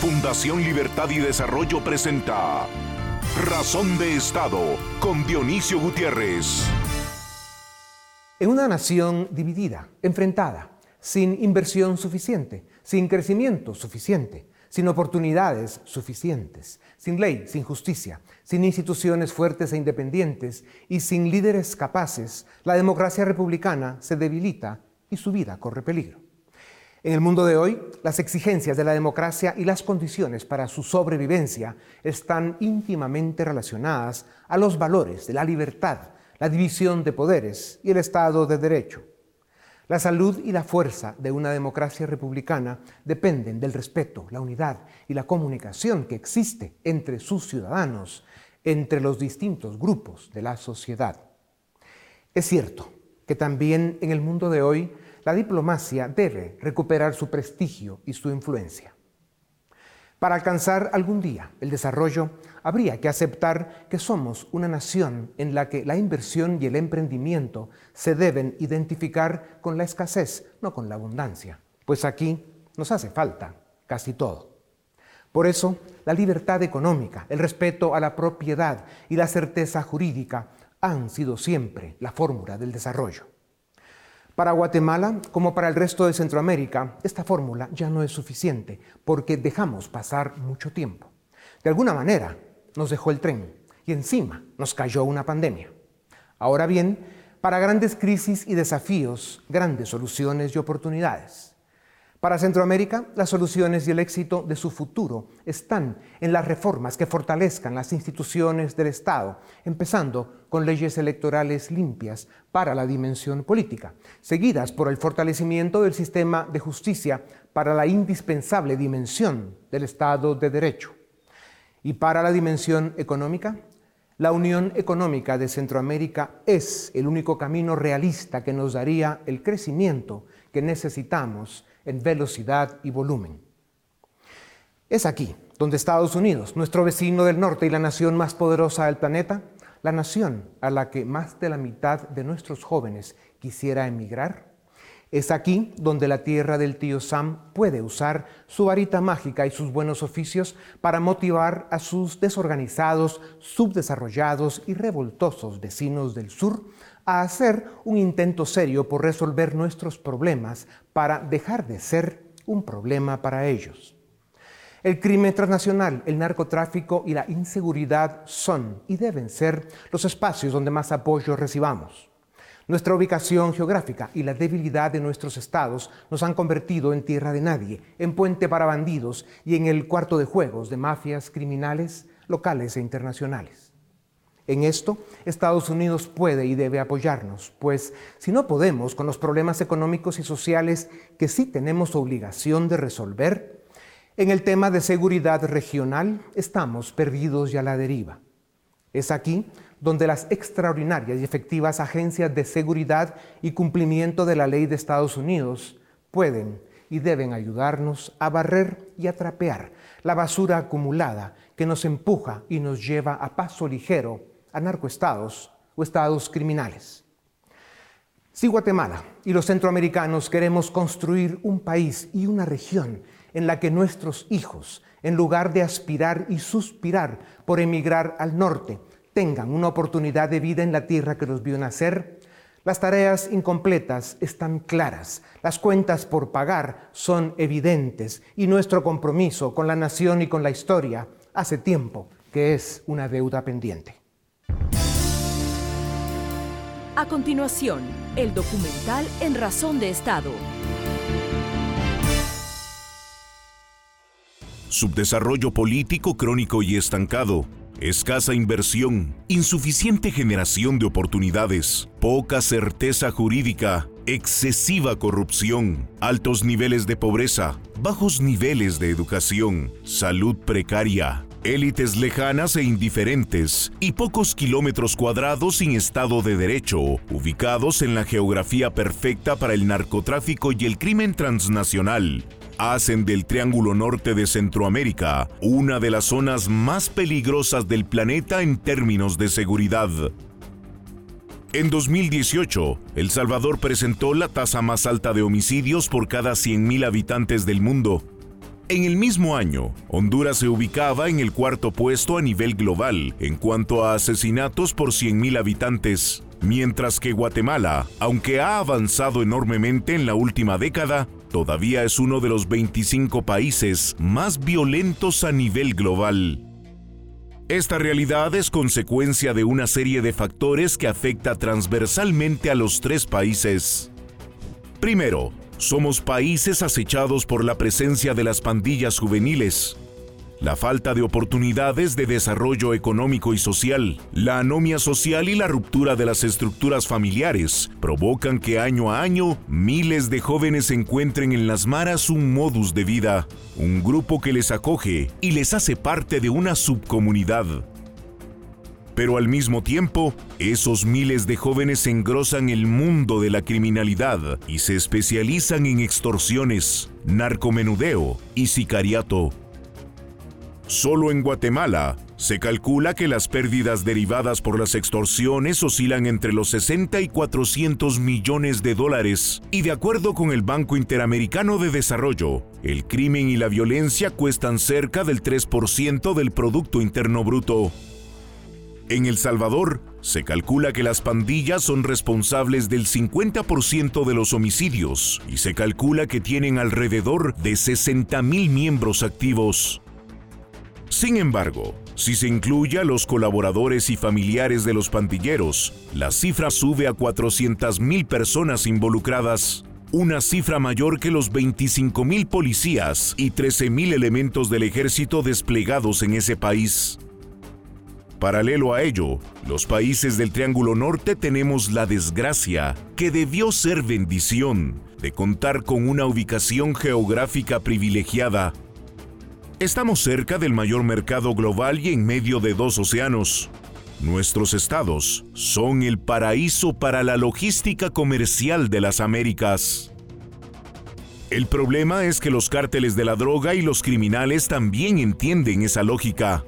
Fundación Libertad y Desarrollo presenta Razón de Estado con Dionisio Gutiérrez. En una nación dividida, enfrentada, sin inversión suficiente, sin crecimiento suficiente, sin oportunidades suficientes, sin ley, sin justicia, sin instituciones fuertes e independientes y sin líderes capaces, la democracia republicana se debilita y su vida corre peligro. En el mundo de hoy, las exigencias de la democracia y las condiciones para su sobrevivencia están íntimamente relacionadas a los valores de la libertad, la división de poderes y el Estado de Derecho. La salud y la fuerza de una democracia republicana dependen del respeto, la unidad y la comunicación que existe entre sus ciudadanos, entre los distintos grupos de la sociedad. Es cierto que también en el mundo de hoy la diplomacia debe recuperar su prestigio y su influencia. Para alcanzar algún día el desarrollo, habría que aceptar que somos una nación en la que la inversión y el emprendimiento se deben identificar con la escasez, no con la abundancia, pues aquí nos hace falta casi todo. Por eso, la libertad económica, el respeto a la propiedad y la certeza jurídica han sido siempre la fórmula del desarrollo. Para Guatemala, como para el resto de Centroamérica, esta fórmula ya no es suficiente porque dejamos pasar mucho tiempo. De alguna manera nos dejó el tren y encima nos cayó una pandemia. Ahora bien, para grandes crisis y desafíos, grandes soluciones y oportunidades. Para Centroamérica, las soluciones y el éxito de su futuro están en las reformas que fortalezcan las instituciones del Estado, empezando con leyes electorales limpias para la dimensión política, seguidas por el fortalecimiento del sistema de justicia para la indispensable dimensión del Estado de Derecho. Y para la dimensión económica, la Unión Económica de Centroamérica es el único camino realista que nos daría el crecimiento que necesitamos en velocidad y volumen. Es aquí donde Estados Unidos, nuestro vecino del norte y la nación más poderosa del planeta, la nación a la que más de la mitad de nuestros jóvenes quisiera emigrar, es aquí donde la tierra del tío Sam puede usar su varita mágica y sus buenos oficios para motivar a sus desorganizados, subdesarrollados y revoltosos vecinos del sur a hacer un intento serio por resolver nuestros problemas para dejar de ser un problema para ellos. El crimen transnacional, el narcotráfico y la inseguridad son y deben ser los espacios donde más apoyo recibamos. Nuestra ubicación geográfica y la debilidad de nuestros estados nos han convertido en tierra de nadie, en puente para bandidos y en el cuarto de juegos de mafias criminales locales e internacionales. En esto, Estados Unidos puede y debe apoyarnos, pues si no podemos con los problemas económicos y sociales que sí tenemos obligación de resolver, en el tema de seguridad regional estamos perdidos y a la deriva. Es aquí donde las extraordinarias y efectivas agencias de seguridad y cumplimiento de la ley de Estados Unidos pueden y deben ayudarnos a barrer y a trapear la basura acumulada que nos empuja y nos lleva a paso ligero a narcoestados o estados criminales. Si Guatemala y los centroamericanos queremos construir un país y una región en la que nuestros hijos, en lugar de aspirar y suspirar por emigrar al norte, tengan una oportunidad de vida en la tierra que los vio nacer, las tareas incompletas están claras, las cuentas por pagar son evidentes y nuestro compromiso con la nación y con la historia hace tiempo que es una deuda pendiente. A continuación, el documental En Razón de Estado. Subdesarrollo político crónico y estancado. Escasa inversión, insuficiente generación de oportunidades, poca certeza jurídica, excesiva corrupción, altos niveles de pobreza, bajos niveles de educación, salud precaria, élites lejanas e indiferentes y pocos kilómetros cuadrados sin Estado de Derecho, ubicados en la geografía perfecta para el narcotráfico y el crimen transnacional, hacen del Triángulo Norte de Centroamérica una de las zonas más peligrosas del planeta en términos de seguridad. En 2018, El Salvador presentó la tasa más alta de homicidios por cada 100.000 habitantes del mundo, En el mismo año, Honduras se ubicaba en el cuarto puesto a nivel global en cuanto a asesinatos por 100.000 habitantes, mientras que Guatemala, aunque ha avanzado enormemente en la última década, todavía es uno de los 25 países más violentos a nivel global. Esta realidad es consecuencia de una serie de factores que afecta transversalmente a los tres países. Primero, somos países acechados por la presencia de las pandillas juveniles, la falta de oportunidades de desarrollo económico y social, la anomia social y la ruptura de las estructuras familiares provocan que año a año miles de jóvenes encuentren en las maras un modus de vida, un grupo que les acoge y les hace parte de una subcomunidad. Pero al mismo tiempo, esos miles de jóvenes engrosan el mundo de la criminalidad y se especializan en extorsiones, narcomenudeo y sicariato. Solo en Guatemala se calcula que las pérdidas derivadas por las extorsiones oscilan entre los 60 y 400 millones de dólares, y de acuerdo con el Banco Interamericano de Desarrollo, el crimen y la violencia cuestan cerca del 3% del Producto Interno Bruto. En El Salvador, se calcula que las pandillas son responsables del 50% de los homicidios y se calcula que tienen alrededor de 60.000 miembros activos. Sin embargo, si se incluye a los colaboradores y familiares de los pandilleros, la cifra sube a 400.000 personas involucradas, una cifra mayor que los 25.000 policías y 13.000 elementos del ejército desplegados en ese país. Paralelo a ello, los países del Triángulo Norte tenemos la desgracia, que debió ser bendición, de contar con una ubicación geográfica privilegiada. Estamos cerca del mayor mercado global y en medio de dos océanos. Nuestros estados son el paraíso para la logística comercial de las Américas. El problema es que los cárteles de la droga y los criminales también entienden esa lógica.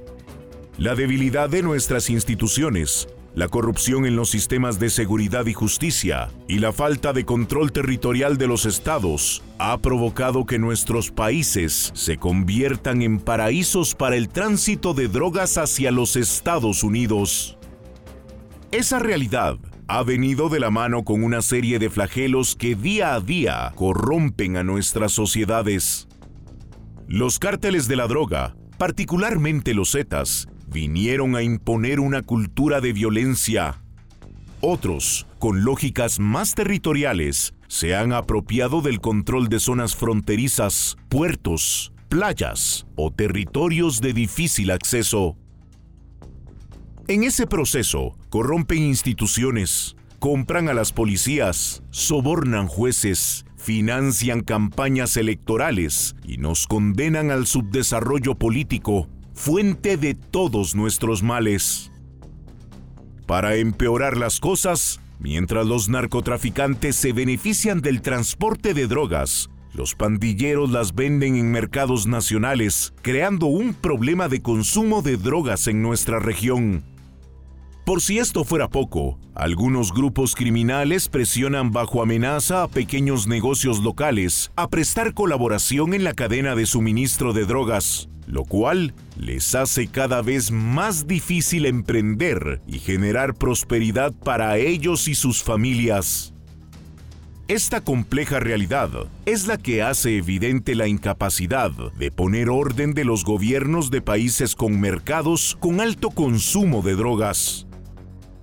La debilidad de nuestras instituciones, la corrupción en los sistemas de seguridad y justicia y la falta de control territorial de los estados ha provocado que nuestros países se conviertan en paraísos para el tránsito de drogas hacia los Estados Unidos. Esa realidad ha venido de la mano con una serie de flagelos que día a día corrompen a nuestras sociedades. Los cárteles de la droga, particularmente los Zetas, vinieron a imponer una cultura de violencia. Otros, con lógicas más territoriales, se han apropiado del control de zonas fronterizas, puertos, playas o territorios de difícil acceso. En ese proceso, corrompen instituciones, compran a las policías, sobornan jueces, financian campañas electorales y nos condenan al subdesarrollo político fuente de todos nuestros males. Para empeorar las cosas, mientras los narcotraficantes se benefician del transporte de drogas, los pandilleros las venden en mercados nacionales, creando un problema de consumo de drogas en nuestra región. Por si esto fuera poco, algunos grupos criminales presionan bajo amenaza a pequeños negocios locales a prestar colaboración en la cadena de suministro de drogas, lo cual les hace cada vez más difícil emprender y generar prosperidad para ellos y sus familias. Esta compleja realidad es la que hace evidente la incapacidad de poner orden de los gobiernos de países con mercados con alto consumo de drogas.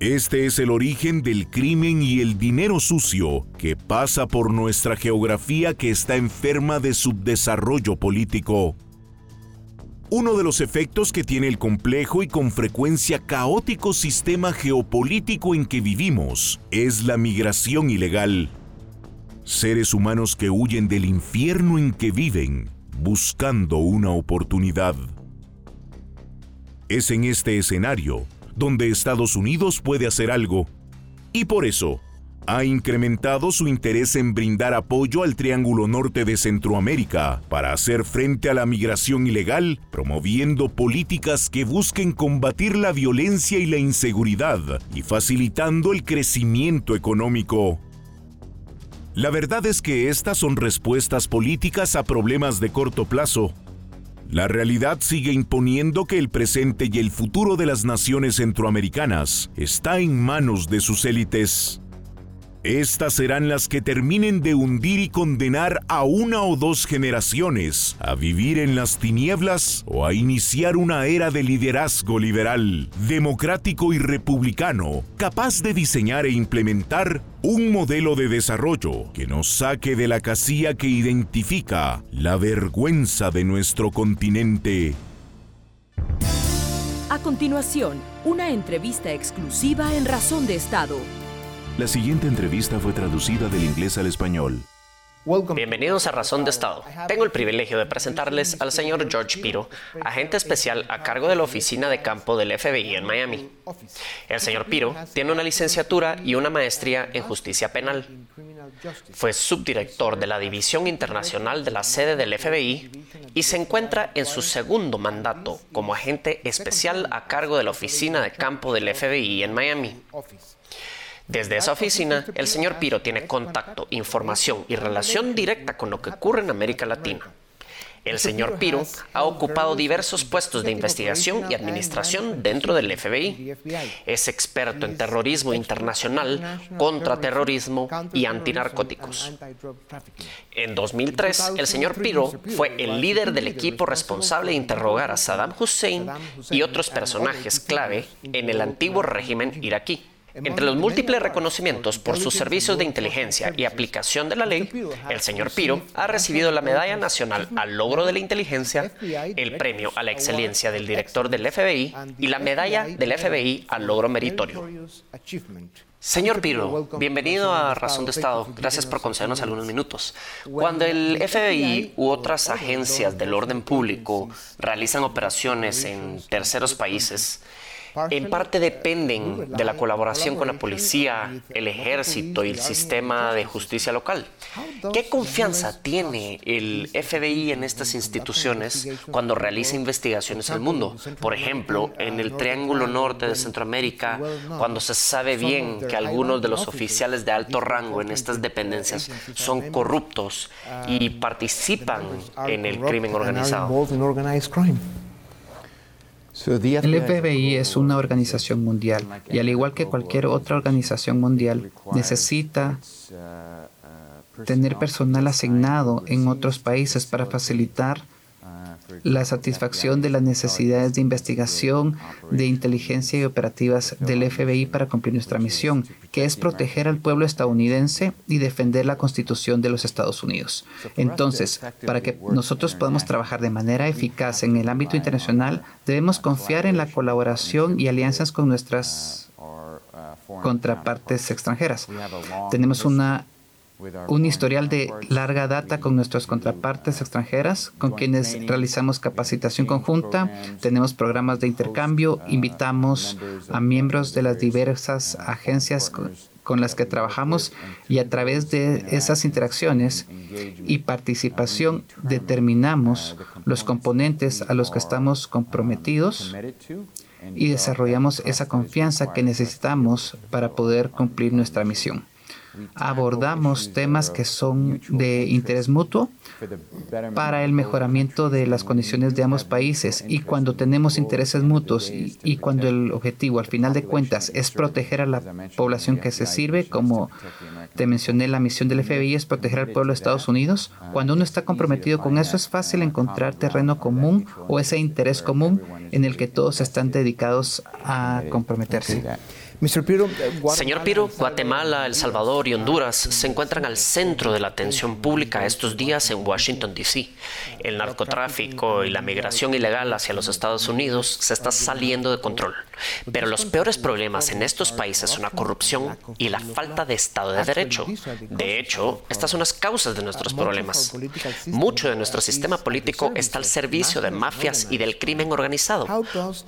Este es el origen del crimen y el dinero sucio que pasa por nuestra geografía que está enferma de subdesarrollo político. Uno de los efectos que tiene el complejo y con frecuencia caótico sistema geopolítico en que vivimos es la migración ilegal. Seres humanos que huyen del infierno en que viven buscando una oportunidad. Es en este escenario donde Estados Unidos puede hacer algo. Y por eso, ha incrementado su interés en brindar apoyo al Triángulo Norte de Centroamérica para hacer frente a la migración ilegal, promoviendo políticas que busquen combatir la violencia y la inseguridad y facilitando el crecimiento económico. La verdad es que estas son respuestas políticas a problemas de corto plazo, La realidad sigue imponiendo que el presente y el futuro de las naciones centroamericanas está en manos de sus élites. Estas serán las que terminen de hundir y condenar a una o dos generaciones a vivir en las tinieblas o a iniciar una era de liderazgo liberal, democrático y republicano, capaz de diseñar e implementar un modelo de desarrollo que nos saque de la casilla que identifica la vergüenza de nuestro continente. A continuación, una entrevista exclusiva en Razón de Estado la siguiente entrevista fue traducida del inglés al español. Bienvenidos a Razón de Estado. Tengo el privilegio de presentarles al señor George Piro, agente especial a cargo de la oficina de campo del FBI en Miami. El señor Piro tiene una licenciatura y una maestría en justicia penal. Fue subdirector de la División Internacional de la sede del FBI y se encuentra en su segundo mandato como agente especial a cargo de la oficina de campo del FBI en Miami. Desde esa oficina, el señor Piro tiene contacto, información y relación directa con lo que ocurre en América Latina. El señor Piro ha ocupado diversos puestos de investigación y administración dentro del FBI. Es experto en terrorismo internacional, contraterrorismo y antinarcóticos. En 2003, el señor Piro fue el líder del equipo responsable de interrogar a Saddam Hussein y otros personajes clave en el antiguo régimen iraquí. Entre los múltiples reconocimientos por sus servicios de inteligencia y aplicación de la ley, el señor Piro ha recibido la Medalla Nacional al Logro de la Inteligencia, el Premio a la Excelencia del Director del FBI y la Medalla del FBI al Logro Meritorio. Señor Piro, bienvenido a Razón de Estado. Gracias por concedernos algunos minutos. Cuando el FBI u otras agencias del orden público realizan operaciones en terceros países, en parte dependen de la colaboración con la policía, el ejército y el sistema de justicia local. ¿Qué confianza tiene el FBI en estas instituciones cuando realiza investigaciones el mundo? Por ejemplo, en el Triángulo Norte de Centroamérica, cuando se sabe bien que algunos de los oficiales de alto rango en estas dependencias son corruptos y participan en el crimen organizado. El FBI es una organización mundial y al igual que cualquier otra organización mundial, necesita tener personal asignado en otros países para facilitar la satisfacción de las necesidades de investigación, de inteligencia y operativas del FBI para cumplir nuestra misión, que es proteger al pueblo estadounidense y defender la Constitución de los Estados Unidos. Entonces, para que nosotros podamos trabajar de manera eficaz en el ámbito internacional, debemos confiar en la colaboración y alianzas con nuestras contrapartes extranjeras. Tenemos una un historial de larga data con nuestras contrapartes extranjeras, con quienes realizamos capacitación conjunta, tenemos programas de intercambio, invitamos a miembros de las diversas agencias con, las que trabajamos y a través de esas interacciones y participación determinamos los componentes a los que estamos comprometidos y desarrollamos esa confianza que necesitamos para poder cumplir nuestra misión abordamos temas que son de interés mutuo para el mejoramiento de las condiciones de ambos países y cuando tenemos intereses mutuos y, cuando el objetivo al final de cuentas es proteger a la población que se sirve, como te mencioné, la misión del FBI es proteger al pueblo de Estados Unidos, cuando uno está comprometido con eso es fácil encontrar terreno común o ese interés común en el que todos están dedicados a comprometerse. Eh, Señor Piro, Guatemala, El Salvador y Honduras se encuentran al centro de la atención pública estos días en Washington, D.C. El narcotráfico y la migración ilegal hacia los Estados Unidos se está saliendo de control. Pero los peores problemas en estos países son la corrupción y la falta de Estado de Derecho. De hecho, estas son las causas de nuestros problemas. Mucho de nuestro sistema político está al servicio de mafias y del crimen organizado.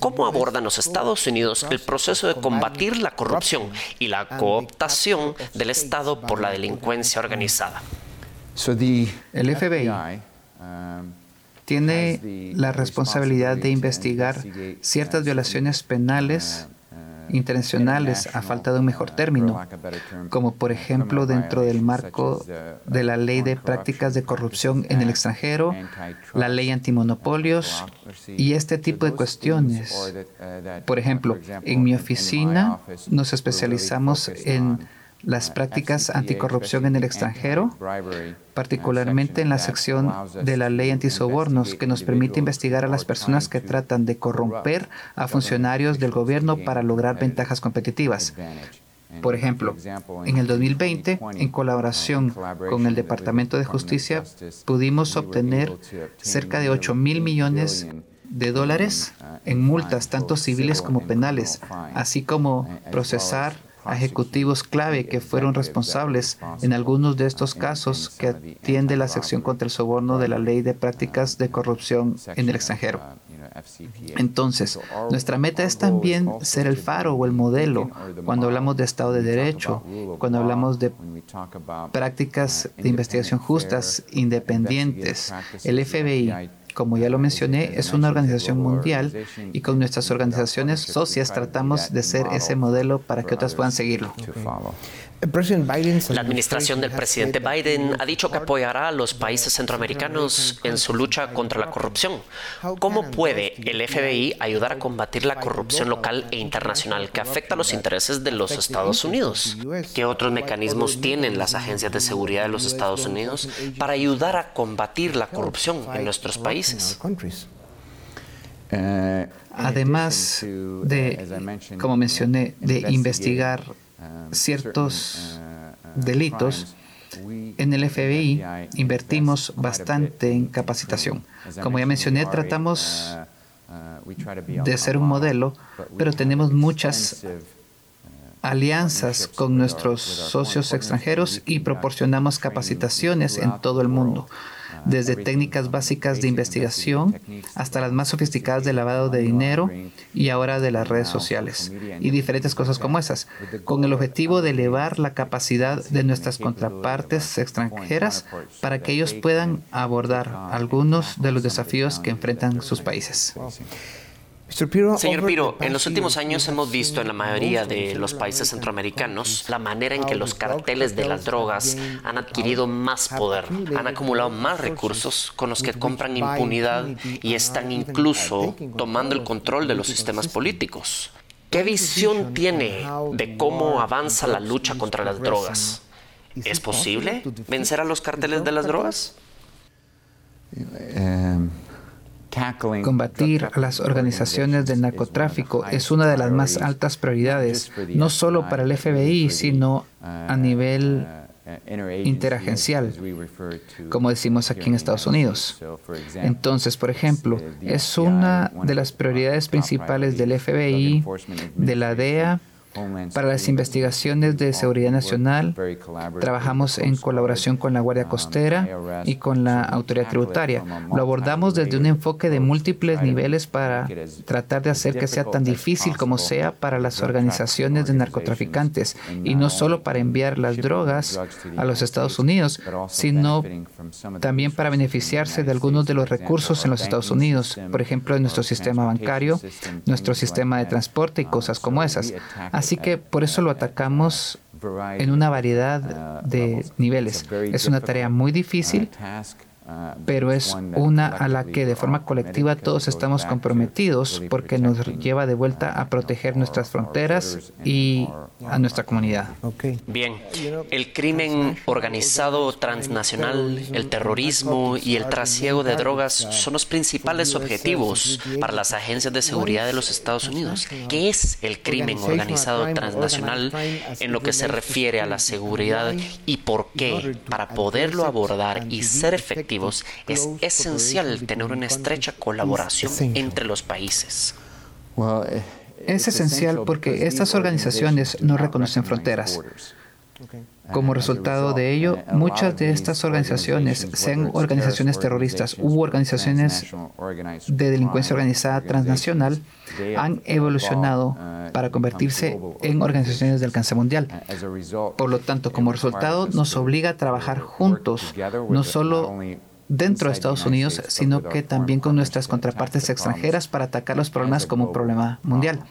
¿Cómo abordan los Estados Unidos el proceso de combatir la corrupción y la cooptación del Estado por la delincuencia organizada. El FBI tiene la responsabilidad de investigar ciertas violaciones penales internacionales a falta de un mejor término, como por ejemplo dentro del marco de la ley de prácticas de corrupción en el extranjero, la ley antimonopolios y este tipo de cuestiones. Por ejemplo, en mi oficina nos especializamos en las prácticas anticorrupción en el extranjero, particularmente en la sección de la ley antisobornos, que nos permite investigar a las personas que tratan de corromper a funcionarios del gobierno para lograr ventajas competitivas. Por ejemplo, en el 2020, en colaboración con el Departamento de Justicia, pudimos obtener cerca de 8 mil millones de dólares en multas, tanto civiles como penales, así como procesar ejecutivos clave que fueron responsables en algunos de estos casos que atiende la sección contra el soborno de la Ley de Prácticas de Corrupción en el extranjero. Entonces, nuestra meta es también ser el faro o el modelo cuando hablamos de Estado de Derecho, cuando hablamos de prácticas de investigación justas, independientes. El FBI como ya lo mencioné, es una organización mundial y con nuestras organizaciones socias tratamos de ser ese modelo para que otras puedan seguirlo. La administración del presidente Biden ha dicho que apoyará a los países centroamericanos en su lucha contra la corrupción. ¿Cómo puede el FBI ayudar a combatir la corrupción local e internacional que afecta los intereses de los Estados Unidos? ¿Qué otros mecanismos tienen las agencias de seguridad de los Estados Unidos para ayudar a combatir la corrupción en nuestros países? Además de, como mencioné, de investigar ciertos delitos, en el FBI invertimos bastante en capacitación. Como ya mencioné, tratamos de ser un modelo, pero tenemos muchas alianzas con nuestros socios extranjeros y proporcionamos capacitaciones en todo el mundo desde técnicas básicas de investigación hasta las más sofisticadas de lavado de dinero y ahora de las redes sociales y diferentes cosas como esas, con el objetivo de elevar la capacidad de nuestras contrapartes extranjeras para que ellos puedan abordar algunos de los desafíos que enfrentan sus países. Señor Piro, en los últimos años hemos visto en la mayoría de los países centroamericanos la manera en que los carteles de las drogas han adquirido más poder, han acumulado más recursos con los que compran impunidad y están incluso tomando el control de los sistemas políticos. ¿Qué visión tiene de cómo avanza la lucha contra las drogas? ¿Es posible vencer a los carteles de las drogas? Em, Combatir a las organizaciones del narcotráfico es una de las más altas prioridades, no solo para el FBI, sino a nivel interagencial, como decimos aquí en Estados Unidos. Entonces, por ejemplo, es una de las prioridades principales del FBI, de la DEA, para las investigaciones de seguridad nacional, trabajamos en colaboración con la Guardia Costera y con la autoridad tributaria. Lo abordamos desde un enfoque de múltiples niveles para tratar de hacer que sea tan difícil como sea para las organizaciones de narcotraficantes y no solo para enviar las drogas a los Estados Unidos, sino también para beneficiarse de algunos de los recursos en los Estados Unidos, por ejemplo, en nuestro sistema bancario, nuestro sistema de transporte y cosas como esas. Así que por eso lo atacamos en una variedad de niveles. Es una tarea muy difícil, pero es una a la que de forma colectiva todos estamos comprometidos porque nos lleva de vuelta a proteger nuestras fronteras y a nuestra comunidad. Bien, el crimen organizado transnacional, el terrorismo y el trasiego de drogas son los principales objetivos para las agencias de seguridad de los Estados Unidos. ¿Qué es el crimen organizado transnacional en lo que se refiere a la seguridad y por qué, para poderlo abordar y ser es esencial tener una estrecha colaboración entre los países? Es esencial porque estas organizaciones no reconocen fronteras. Como resultado de ello, muchas de estas organizaciones, sean organizaciones terroristas u organizaciones de delincuencia organizada transnacional, han evolucionado para convertirse en organizaciones de alcance mundial. Por lo tanto, como resultado, nos obliga a trabajar juntos, no solo dentro de Estados Unidos, sino que también con nuestras contrapartes extranjeras para atacar los problemas como un problema mundial.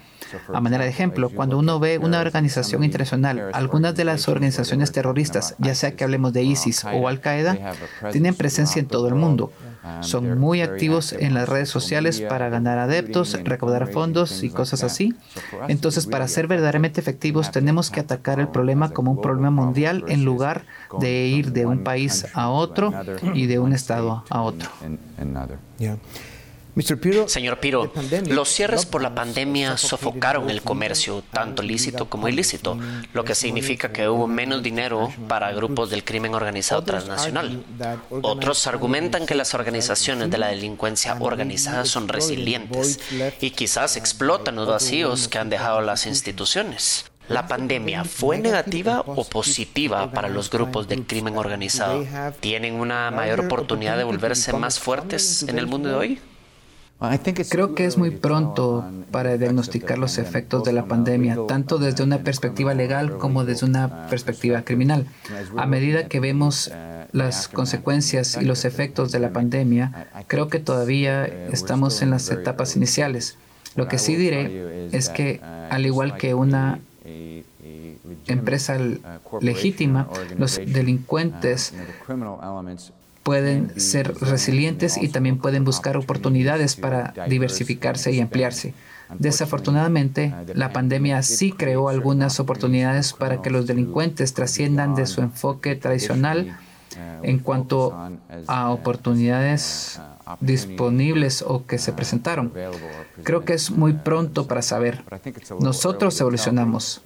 A manera de ejemplo, cuando uno ve una organización internacional, algunas de las organizaciones terroristas, ya sea que hablemos de ISIS o Al-Qaeda, tienen presencia en todo el mundo. Son muy activos en las redes sociales para ganar adeptos, recaudar fondos y cosas así. Entonces, para ser verdaderamente efectivos, tenemos que atacar el problema como un problema mundial en lugar de ir de un país a otro y de un estado a otro. Señor Piro, los cierres por la pandemia sofocaron el comercio, tanto lícito como ilícito, lo que significa que hubo menos dinero para grupos del crimen organizado transnacional. Otros argumentan que las organizaciones de la delincuencia organizada son resilientes y quizás explotan los vacíos que han dejado las instituciones. ¿La pandemia fue negativa o positiva para los grupos del crimen organizado? ¿Tienen una mayor oportunidad de volverse más fuertes en el mundo de hoy? Creo que es muy pronto para diagnosticar los efectos de la pandemia, tanto desde una perspectiva legal como desde una perspectiva criminal. A medida que vemos las consecuencias y los efectos de la pandemia, creo que todavía estamos en las etapas iniciales. Lo que sí diré es que, al igual que una empresa legítima, los delincuentes pueden ser resilientes y también pueden buscar oportunidades para diversificarse y ampliarse. Desafortunadamente, la pandemia sí creó algunas oportunidades para que los delincuentes trasciendan de su enfoque tradicional en cuanto a oportunidades disponibles o que se presentaron. Creo que es muy pronto para saber. Nosotros evolucionamos.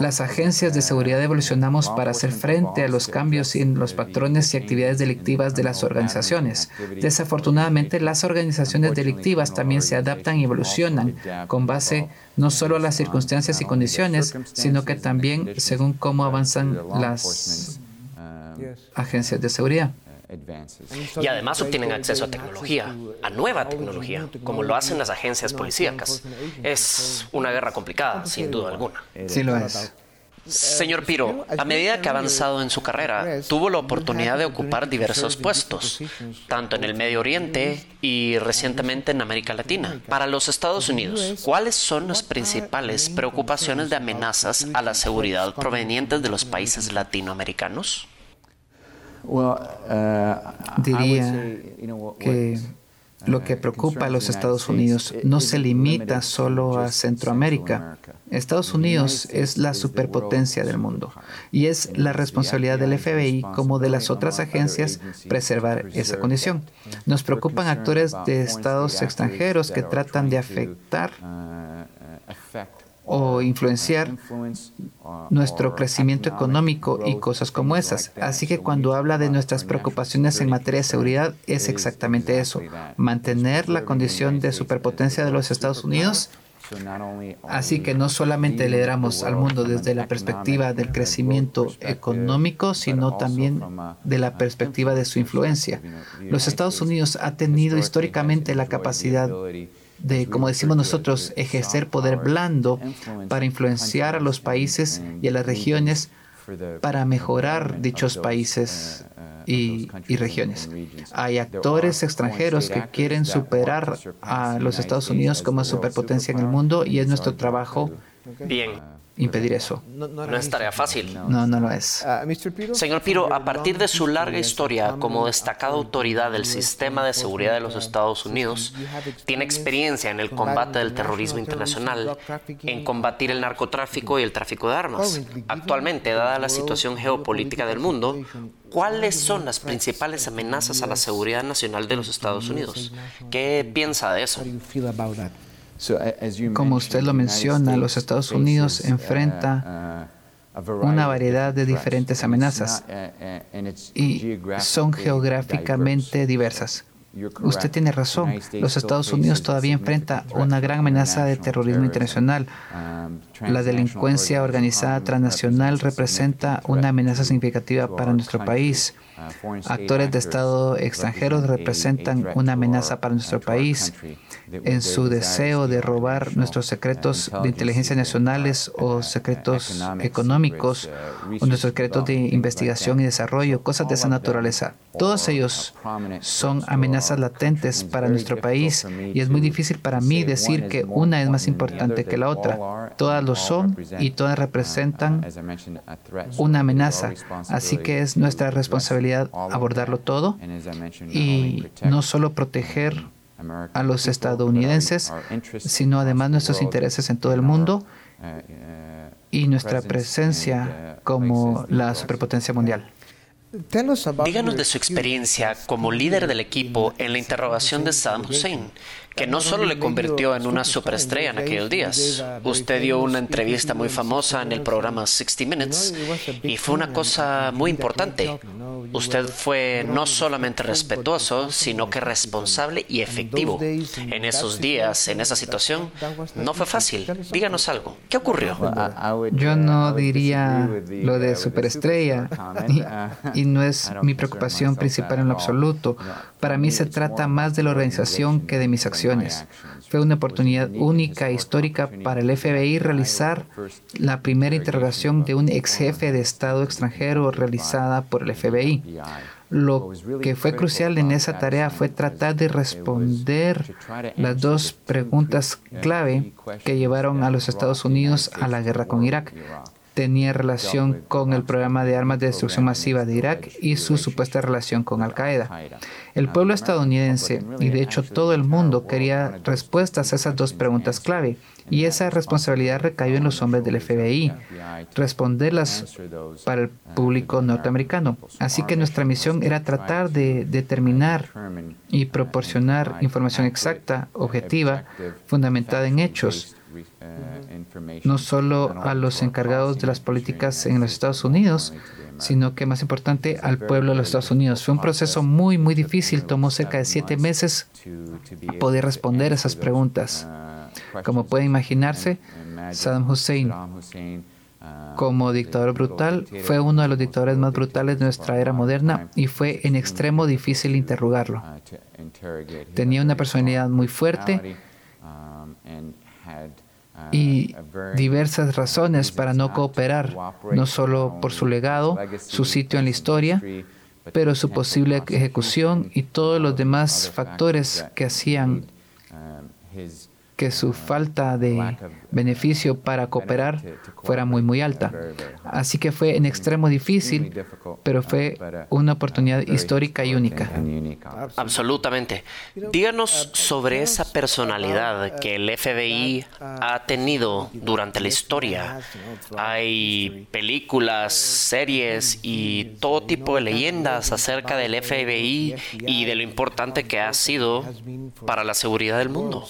Las agencias de seguridad evolucionamos para hacer frente a los cambios en los patrones y actividades delictivas de las organizaciones. Desafortunadamente, las organizaciones delictivas también se adaptan y evolucionan con base no solo a las circunstancias y condiciones, sino que también según cómo avanzan las agencias de seguridad. Y además obtienen acceso a tecnología, a nueva tecnología, como lo hacen las agencias policíacas. Es una guerra complicada, sin duda alguna. Sí lo es. Señor Piro, a medida que ha avanzado en su carrera, tuvo la oportunidad de ocupar diversos puestos, tanto en el Medio Oriente y recientemente en América Latina. Para los Estados Unidos, ¿cuáles son las principales preocupaciones de amenazas a la seguridad provenientes de los países latinoamericanos? Uh, Diría que lo que preocupa a los Estados Unidos no se limita solo a Centroamérica. Estados Unidos es la superpotencia del mundo y es la responsabilidad del FBI como de las otras agencias preservar esa condición. Nos preocupan actores de estados extranjeros que tratan de afectar o influenciar nuestro crecimiento económico y cosas como esas. Así que cuando habla de nuestras preocupaciones en materia de seguridad, es exactamente eso, mantener la condición de superpotencia de los Estados Unidos. Así que no solamente lideramos al mundo desde la perspectiva del crecimiento económico, sino también de la perspectiva de su influencia. Los Estados Unidos ha tenido históricamente la capacidad de, como decimos nosotros, ejercer poder blando para influenciar a los países y a las regiones para mejorar dichos países y, y, regiones. Hay actores extranjeros que quieren superar a los Estados Unidos como superpotencia en el mundo y es nuestro trabajo. Bien impedir eso. No, es tarea fácil. No, no lo es. Ah, Señor Piro, a partir de su larga historia como destacada autoridad del sistema de seguridad de los Estados Unidos, tiene experiencia en el combate del terrorismo internacional, en combatir el narcotráfico y el tráfico de armas. Actualmente, dada la situación geopolítica del mundo, ¿cuáles son las principales amenazas a la seguridad nacional de los Estados Unidos? ¿Qué piensa de eso? Como usted lo menciona, los Estados Unidos uh, enfrenta una variedad de diferentes amenazas uh, y son geográficamente diversas. Usted tiene razón. Los Estados Unidos todavía enfrenta una gran amenaza de terrorismo internacional. Um, La delincuencia organizada transnacional representa una amenaza significativa para nuestro país. Uh, Actores de Estado extranjeros representan una amenaza para nuestro país en su deseo de robar nuestros secretos de inteligencia nacionales o secretos económicos o nuestros secretos de investigación y desarrollo, cosas de esa naturaleza. Todos ellos son amenazas latentes para nuestro país y es muy difícil para mí decir que una es más importante que la otra. Todas lo son y todas representan una amenaza. Así que es nuestra responsabilidad abordarlo todo y no solo proteger a los estadounidenses, sino además nuestros intereses en todo el mundo y nuestra presencia como la superpotencia mundial. Díganos de su experiencia como líder del equipo en la interrogación de Saddam Hussein que no solo le convirtió en una superestrella en aquellos días. Usted dio una entrevista muy famosa en el programa 60 Minutes y fue una cosa muy importante. Usted fue no solamente respetuoso, sino que responsable y efectivo. En esos días, en esa situación, no fue fácil. Díganos algo. ¿Qué ocurrió? Yo no diría lo de superestrella y, y no es mi preocupación principal en lo absoluto. Para mí se trata más de la organización que de mis acciones. Fue una oportunidad única e histórica para el FBI realizar la primera interrogación de un ex jefe de Estado extranjero realizada por el FBI. Lo que fue crucial en esa tarea fue tratar de responder las dos preguntas clave que llevaron a los Estados Unidos a la guerra con Irak tenía relación con el programa de armas de destrucción masiva de Irak y su supuesta relación con Al-Qaeda. El pueblo estadounidense y de hecho todo el mundo quería respuestas a esas dos preguntas clave y esa responsabilidad recayó en los hombres del FBI, responderlas para el público norteamericano. Así que nuestra misión era tratar de determinar y proporcionar información exacta, objetiva, fundamentada en hechos no solo a los encargados de las políticas en los Estados Unidos, sino que más importante al pueblo de los Estados Unidos. Fue un proceso muy, muy difícil, tomó cerca de siete meses poder responder esas preguntas. Como puede imaginarse, Saddam Hussein, como dictador brutal, fue uno de los dictadores más brutales de nuestra era moderna y fue en extremo difícil interrogarlo. Tenía una personalidad muy fuerte y diversas razones para no cooperar, no solo por su legado, su sitio en la historia, pero su posible ejecución y todos los demás factores que hacían que su falta de beneficio para cooperar fuera muy, muy alta. Así que fue en extremo difícil, pero fue una oportunidad histórica y única. Absolutamente. Díganos sobre esa personalidad que el FBI ha tenido durante la historia. Hay películas, series y todo tipo de leyendas acerca del FBI y de lo importante que ha sido para la seguridad del mundo.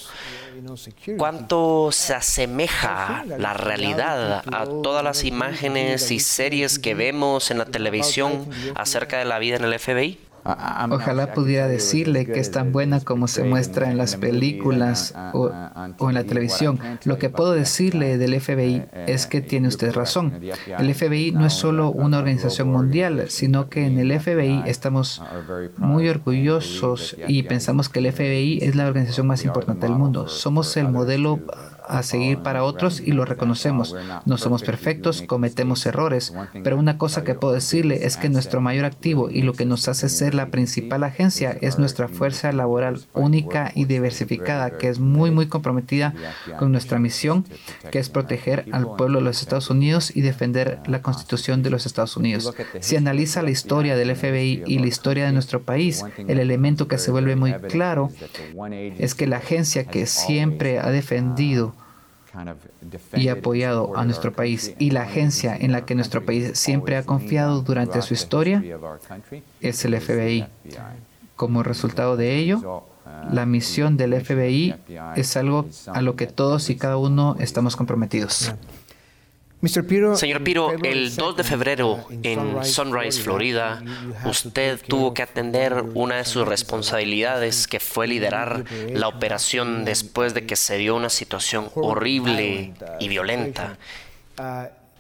¿Cuánto se asemeja la realidad a todas las imágenes y series que vemos en la televisión acerca de la vida en el FBI? Ojalá pudiera decirle que es tan buena como se muestra en las películas o, en la televisión. Lo que puedo decirle del FBI es que tiene usted razón. El FBI no es solo una organización mundial, sino que en el FBI estamos muy orgullosos y pensamos que el FBI es la organización más importante del mundo. Somos el modelo a seguir para otros y lo reconocemos. No somos perfectos, cometemos errores, pero una cosa que puedo decirle es que nuestro mayor activo y lo que nos hace ser la principal agencia es nuestra fuerza laboral única y diversificada, que es muy, muy comprometida con nuestra misión, que es proteger al pueblo de los Estados Unidos y defender la Constitución de los Estados Unidos. Si analiza la historia del FBI y la historia de nuestro país, el elemento que se vuelve muy claro es que la agencia que siempre ha defendido y apoyado a nuestro país y la agencia en la que nuestro país siempre ha confiado durante su historia es el FBI. Como resultado de ello, la misión del FBI es algo a lo que todos y cada uno estamos comprometidos. Señor Piro, el 2 de febrero en Sunrise, Florida, usted tuvo que atender una de sus responsabilidades, que fue liderar la operación después de que se dio una situación horrible y violenta.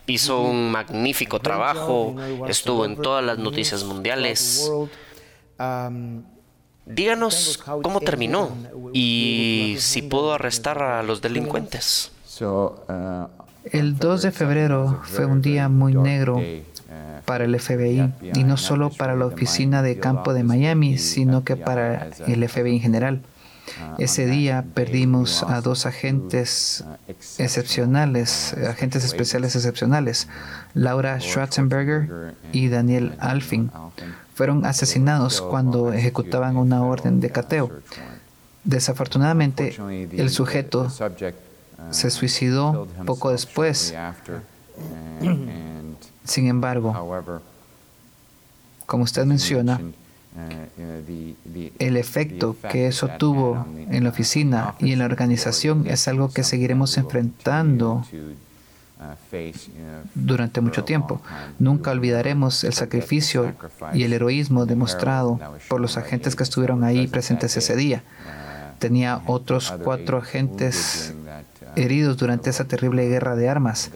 Hizo un magnífico trabajo, estuvo en todas las noticias mundiales. Díganos cómo terminó y si pudo arrestar a los delincuentes. El 2 de febrero fue un día muy negro para el FBI y no solo para la oficina de campo de Miami, sino que para el FBI en general. Ese día perdimos a dos agentes excepcionales, agentes especiales excepcionales, Laura Schwarzenberger y Daniel Alfin. Fueron asesinados cuando ejecutaban una orden de cateo. Desafortunadamente, el sujeto se suicidó poco después. Sin embargo, como usted menciona, el efecto que eso tuvo en la oficina y en la organización es algo que seguiremos enfrentando durante mucho tiempo. Nunca olvidaremos el sacrificio y el heroísmo demostrado por los agentes que estuvieron ahí presentes ese día. Tenía otros cuatro agentes heridos durante esa terrible guerra de armas.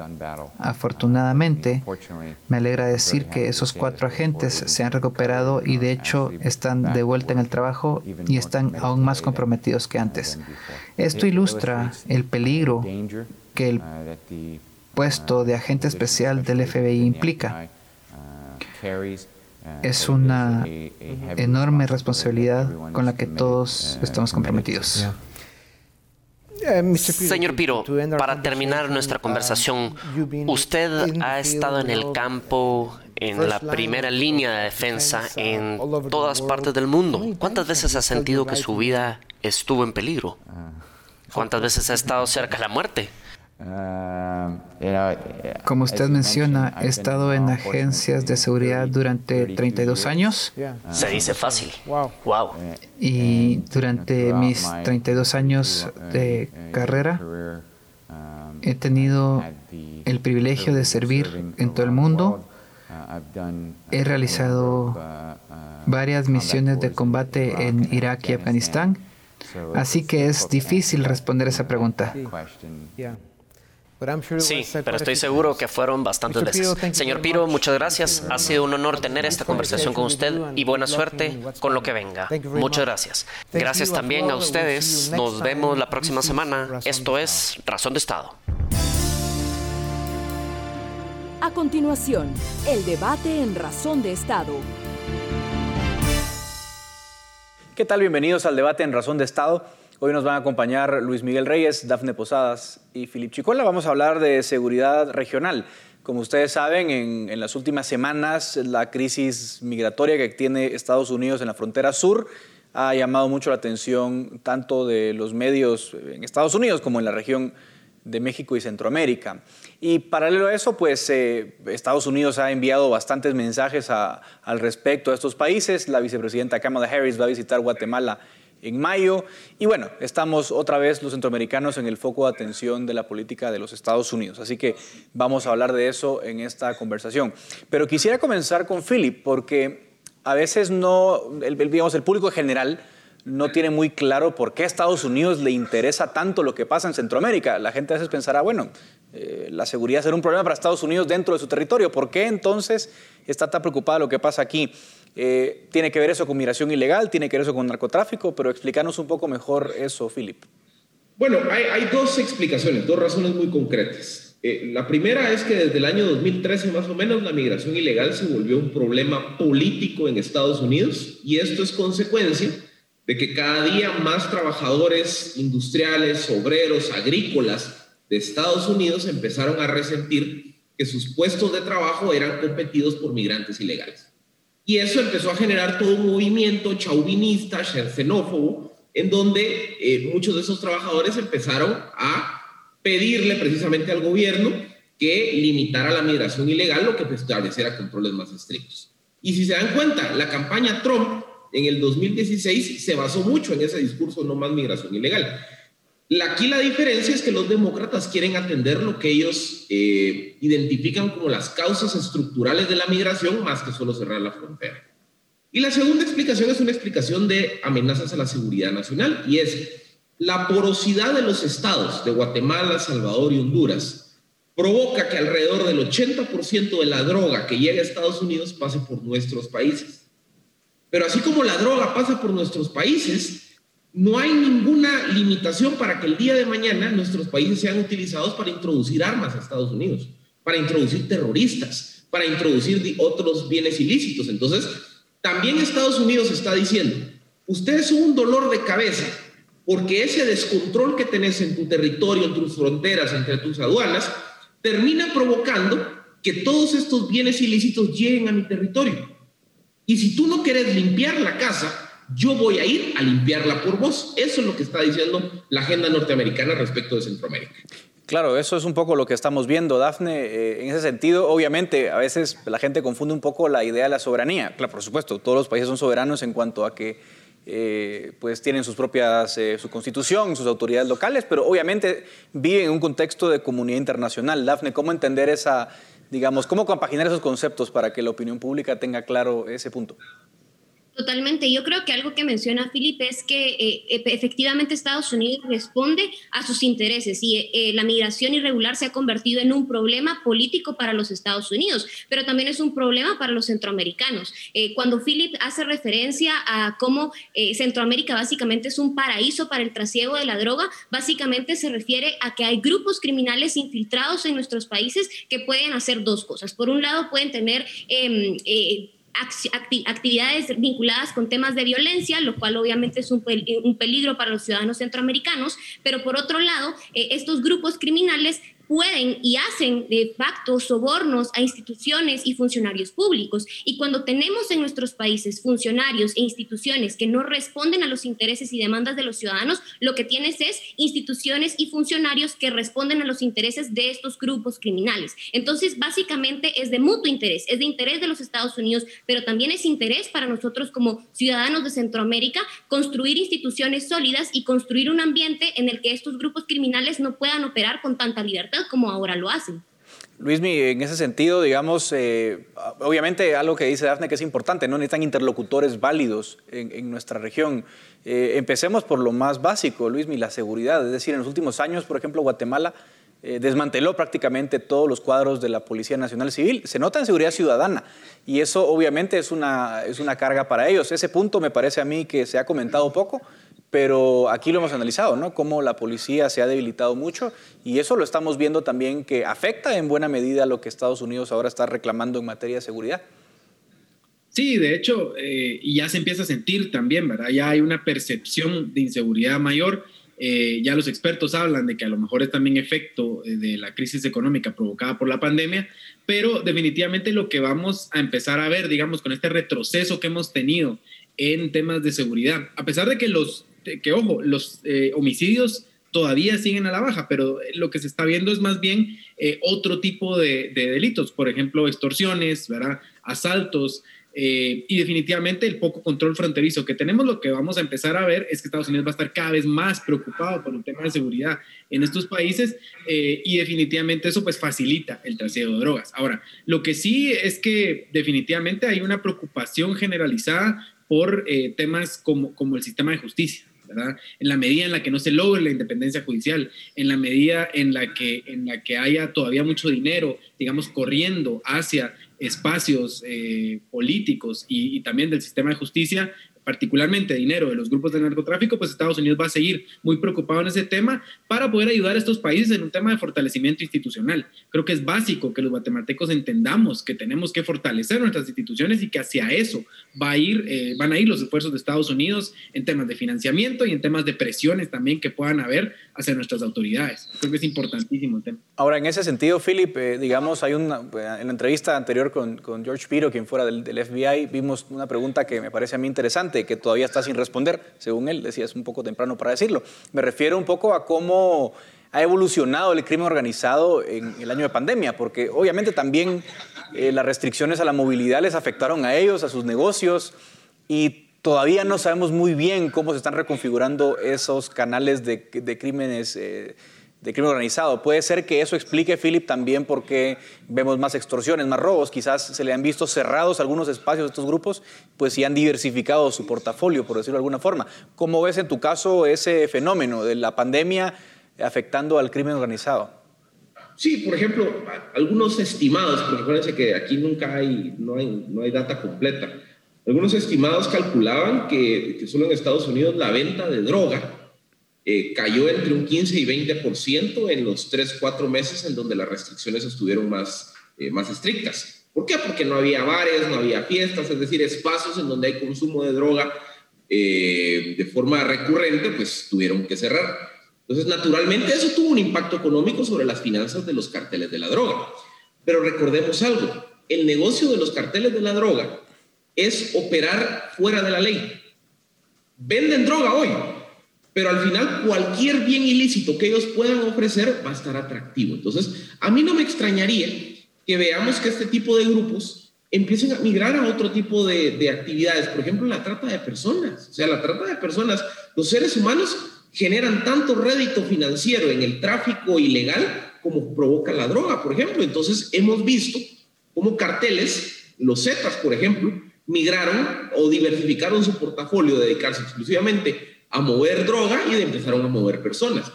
Afortunadamente, me alegra decir que esos cuatro agentes se han recuperado y de hecho están de vuelta en el trabajo y están aún más comprometidos que antes. Esto ilustra el peligro que el puesto de agente especial del FBI implica. Es una enorme responsabilidad con la que todos estamos comprometidos. Señor Piro, para terminar nuestra conversación, usted ha estado en el campo, en la primera línea de defensa, en todas partes del mundo. ¿Cuántas veces ha sentido que su vida estuvo en peligro? ¿Cuántas veces ha estado cerca de la muerte? Como usted menciona, he estado en agencias de seguridad durante 32 años. Se dice fácil. Wow. Y durante mis 32 años de carrera, he tenido el privilegio de servir en todo el mundo. He realizado varias misiones de combate en Irak y Afganistán. Así que es difícil responder esa pregunta. Sí, pero estoy seguro que fueron bastantes veces. Señor Piro, muchas gracias. Ha sido un honor tener esta conversación con usted y buena suerte con lo que venga. Muchas gracias. Gracias también a ustedes. Nos vemos la próxima semana. Esto es Razón de Estado. A continuación, el debate en Razón de Estado. ¿Qué tal? Bienvenidos al debate en Razón de Estado. Hoy nos van a acompañar Luis Miguel Reyes, Dafne Posadas y Filip Chicola. Vamos a hablar de seguridad regional. Como ustedes saben, en, las últimas semanas la crisis migratoria que tiene Estados Unidos en la frontera sur ha llamado mucho la atención tanto de los medios en Estados Unidos como en la región de México y Centroamérica. Y paralelo a eso, pues eh, Estados Unidos ha enviado bastantes mensajes al respecto a estos países. La vicepresidenta Kamala Harris va a visitar Guatemala en mayo. Y bueno, estamos otra vez los centroamericanos en el foco de atención de la política de los Estados Unidos. Así que vamos a hablar de eso en esta conversación. Pero quisiera comenzar con Philip, porque a veces no, el, digamos, el público general no tiene muy claro por qué a Estados Unidos le interesa tanto lo que pasa en Centroamérica. La gente a veces pensará, bueno, eh, la seguridad será un problema para Estados Unidos dentro de su territorio. ¿Por qué entonces está tan preocupada lo que pasa aquí? Eh, tiene que ver eso con migración ilegal, tiene que ver eso con narcotráfico, pero explícanos un poco mejor eso, Philip. Bueno, hay, dos explicaciones, dos razones muy concretas. Eh, la primera es que desde el año 2013 más o menos la migración ilegal se volvió un problema político en Estados Unidos y esto es consecuencia de que cada día más trabajadores industriales, obreros, agrícolas de Estados Unidos empezaron a resentir que sus puestos de trabajo eran competidos por migrantes ilegales. Y eso empezó a generar todo un movimiento chauvinista, xenófobo, en donde eh, muchos de esos trabajadores empezaron a pedirle precisamente al gobierno que limitara la migración ilegal, lo que estableciera controles más estrictos. Y si se dan cuenta, la campaña Trump en el 2016 se basó mucho en ese discurso no más migración ilegal. Aquí la diferencia es que los demócratas quieren atender lo que ellos eh, identifican como las causas estructurales de la migración más que solo cerrar la frontera. Y la segunda explicación es una explicación de amenazas a la seguridad nacional y es la porosidad de los estados de Guatemala, Salvador y Honduras provoca que alrededor del 80% de la droga que llega a Estados Unidos pase por nuestros países. Pero así como la droga pasa por nuestros países, no hay ninguna limitación para que el día de mañana nuestros países sean utilizados para introducir armas a Estados Unidos, para introducir terroristas, para introducir otros bienes ilícitos. Entonces, también Estados Unidos está diciendo, ustedes son un dolor de cabeza porque ese descontrol que tenés en tu territorio, en tus fronteras, entre tus aduanas, termina provocando que todos estos bienes ilícitos lleguen a mi territorio. Y si tú no quieres limpiar la casa, yo voy a ir a limpiarla por vos. Eso es lo que está diciendo la agenda norteamericana respecto de Centroamérica. Claro, eso es un poco lo que estamos viendo, Dafne. Eh, en ese sentido, obviamente, a veces la gente confunde un poco la idea de la soberanía. Claro, por supuesto, todos los países son soberanos en cuanto a que eh, pues tienen sus propias, eh, su constitución, sus autoridades locales, pero obviamente viven en un contexto de comunidad internacional. Dafne, ¿cómo entender esa, digamos, cómo compaginar esos conceptos para que la opinión pública tenga claro ese punto? Totalmente. Yo creo que algo que menciona Felipe es que eh, efectivamente Estados Unidos responde a sus intereses y eh, la migración irregular se ha convertido en un problema político para los Estados Unidos, pero también es un problema para los centroamericanos. Eh, cuando Philip hace referencia a cómo Centroamérica básicamente es un paraíso para el trasiego de la droga, básicamente se refiere a que hay grupos criminales infiltrados en nuestros países que pueden hacer dos cosas. Por un lado, pueden tener actividades vinculadas con temas de violencia, lo cual obviamente es un, peligro para los ciudadanos centroamericanos, pero por otro lado, eh, estos grupos criminales pueden y hacen de facto sobornos a instituciones y funcionarios públicos. Y cuando tenemos en nuestros países funcionarios e instituciones que no responden a los intereses y demandas de los ciudadanos, lo que tienes es instituciones y funcionarios que responden a los intereses de estos grupos criminales. Entonces, básicamente es de mutuo interés, es de interés de los Estados Unidos, pero también es interés para nosotros como ciudadanos de Centroamérica construir instituciones sólidas y construir un ambiente en el que estos grupos criminales no puedan operar con tanta libertad como ahora lo hacen. Luismi, en ese sentido, digamos, eh, obviamente algo que dice Dafne que es importante, no necesitan interlocutores válidos en, nuestra región. Eh, empecemos por lo más básico, Luismi, la seguridad. Es decir, en los últimos años, por ejemplo, Guatemala eh, desmanteló prácticamente todos los cuadros de la Policía Nacional Civil. Se nota en seguridad ciudadana y eso obviamente es una, es una carga para ellos. Ese punto me parece a mí que se ha comentado poco pero aquí lo hemos analizado, ¿no? Cómo la policía se ha debilitado mucho y eso lo estamos viendo también que afecta en buena medida lo que Estados Unidos ahora está reclamando en materia de seguridad. Sí, de hecho, eh, y ya se empieza a sentir también, ¿verdad? Ya hay una percepción de inseguridad mayor. Eh, ya los expertos hablan de que a lo mejor es también efecto eh, de la crisis económica provocada por la pandemia, pero definitivamente lo que vamos a empezar a ver, digamos, con este retroceso que hemos tenido en temas de seguridad, a pesar de que los que ojo, los eh, homicidios todavía siguen a la baja, pero lo que se está viendo es más bien eh, otro tipo de, delitos, por ejemplo, extorsiones, ¿verdad? asaltos, eh, y definitivamente el poco control fronterizo que tenemos, lo que vamos a empezar a ver es que Estados Unidos va a estar cada vez más preocupado por el tema de seguridad en estos países y definitivamente eso pues facilita el trasiego de drogas. Ahora, lo que sí es que definitivamente hay una preocupación generalizada por temas como, como el sistema de justicia. En la medida en la que no se logre la independencia judicial, en la medida en la que, en la que haya todavía mucho dinero, digamos, corriendo hacia espacios eh, políticos y, también del sistema de justicia, particularmente dinero de los grupos de narcotráfico, pues Estados Unidos va a seguir muy preocupado en ese tema para poder ayudar a estos países en un tema de fortalecimiento institucional. Creo que es básico que los guatemaltecos entendamos que tenemos que fortalecer nuestras instituciones y que hacia eso va a ir, eh, van a ir los esfuerzos de Estados Unidos en temas de financiamiento y en temas de presiones también que puedan haber hacia nuestras autoridades. Creo que es importantísimo el tema. Ahora, en ese sentido, Philip, eh, digamos, hay una, en la entrevista anterior con, con George Piro, quien fuera del, del FBI, vimos una pregunta que me parece a mí interesante que todavía está sin responder, según él, decía, es un poco temprano para decirlo. Me refiero un poco a cómo ha evolucionado el crimen organizado en el año de pandemia, porque obviamente también eh, las restricciones a la movilidad les afectaron a ellos, a sus negocios, y todavía no sabemos muy bien cómo se están reconfigurando esos canales de, de crímenes. Eh, de crimen organizado. Puede ser que eso explique, Philip, también por qué vemos más extorsiones, más robos. Quizás se le han visto cerrados algunos espacios de estos grupos, pues sí han diversificado su portafolio, por decirlo de alguna forma. ¿Cómo ves en tu caso ese fenómeno de la pandemia afectando al crimen organizado? Sí, por ejemplo, algunos estimados, porque acuérdense que aquí nunca hay, no hay, no hay data completa, Algunos estimados calculaban que solo en Estados Unidos la venta de droga eh, cayó entre un 15 y 20% en los 3, 4 meses en donde las restricciones estuvieron más, eh, más estrictas. ¿Por qué? Porque no había bares, no había fiestas, es decir, espacios en donde hay consumo de droga eh, de forma recurrente, pues tuvieron que cerrar. Entonces, naturalmente, eso tuvo un impacto económico sobre las finanzas de los carteles de la droga. Pero recordemos algo, el negocio de los carteles de la droga es operar fuera de la ley. Venden droga hoy, pero al final cualquier bien ilícito que ellos puedan ofrecer va a estar atractivo. Entonces, a mí no me extrañaría que veamos que este tipo de grupos empiecen a migrar a otro tipo de, de, actividades, por ejemplo, la trata de personas. O sea, la trata de personas, los seres humanos generan tanto rédito financiero en el tráfico ilegal como provoca la droga, por ejemplo. Entonces, hemos visto cómo carteles, los Zetas, por ejemplo, migraron o diversificaron su portafolio de dedicarse exclusivamente a mover droga y empezaron a mover personas.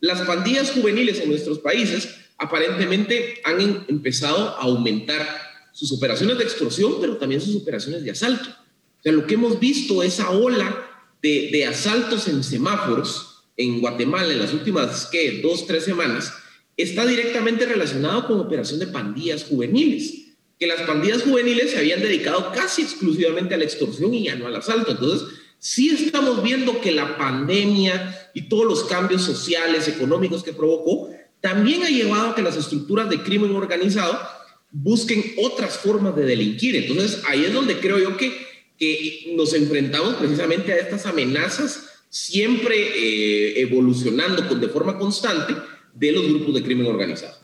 Las pandillas juveniles en nuestros países aparentemente han em, empezado a aumentar sus operaciones de extorsión, pero también sus operaciones de asalto. O sea, lo que hemos visto, esa ola de, de asaltos en semáforos en Guatemala en las últimas, ¿qué? Dos, tres semanas, está directamente relacionado con operación de pandillas juveniles que las pandillas juveniles se habían dedicado casi exclusivamente a la extorsión y ya no al asalto. Entonces, sí estamos viendo que la pandemia y todos los cambios sociales, económicos que provocó, también ha llevado a que las estructuras de crimen organizado busquen otras formas de delinquir. Entonces, ahí es donde creo yo que, que nos enfrentamos precisamente a estas amenazas, siempre eh, evolucionando con, de forma constante de los grupos de crimen organizado.